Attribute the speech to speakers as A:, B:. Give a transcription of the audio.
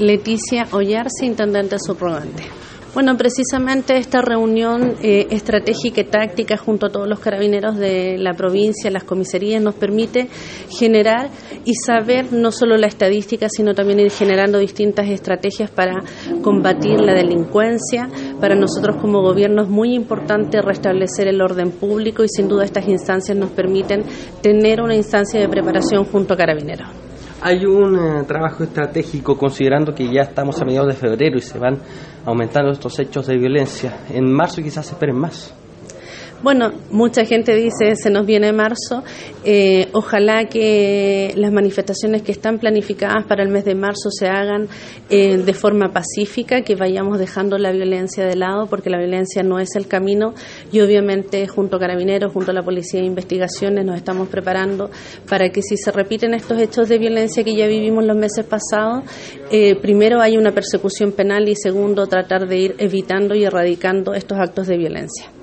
A: Leticia Ollarse, intendente subrogante. Bueno, precisamente esta reunión eh, estratégica y táctica junto a todos los carabineros de la provincia, las comisarías, nos permite generar y saber no solo la estadística, sino también ir generando distintas estrategias para combatir la delincuencia. Para nosotros como gobierno es muy importante restablecer el orden público y sin duda estas instancias nos permiten tener una instancia de preparación junto a carabineros.
B: Hay un eh, trabajo estratégico considerando que ya estamos a mediados de febrero y se van aumentando estos hechos de violencia. En marzo quizás esperen más.
A: Bueno, mucha gente dice se nos viene marzo. Eh, ojalá que las manifestaciones que están planificadas para el mes de marzo se hagan eh, de forma pacífica, que vayamos dejando la violencia de lado, porque la violencia no es el camino. Y obviamente, junto a Carabineros, junto a la Policía de Investigaciones, nos estamos preparando para que si se repiten estos hechos de violencia que ya vivimos los meses pasados, eh, primero hay una persecución penal y segundo, tratar de ir evitando y erradicando estos actos de violencia.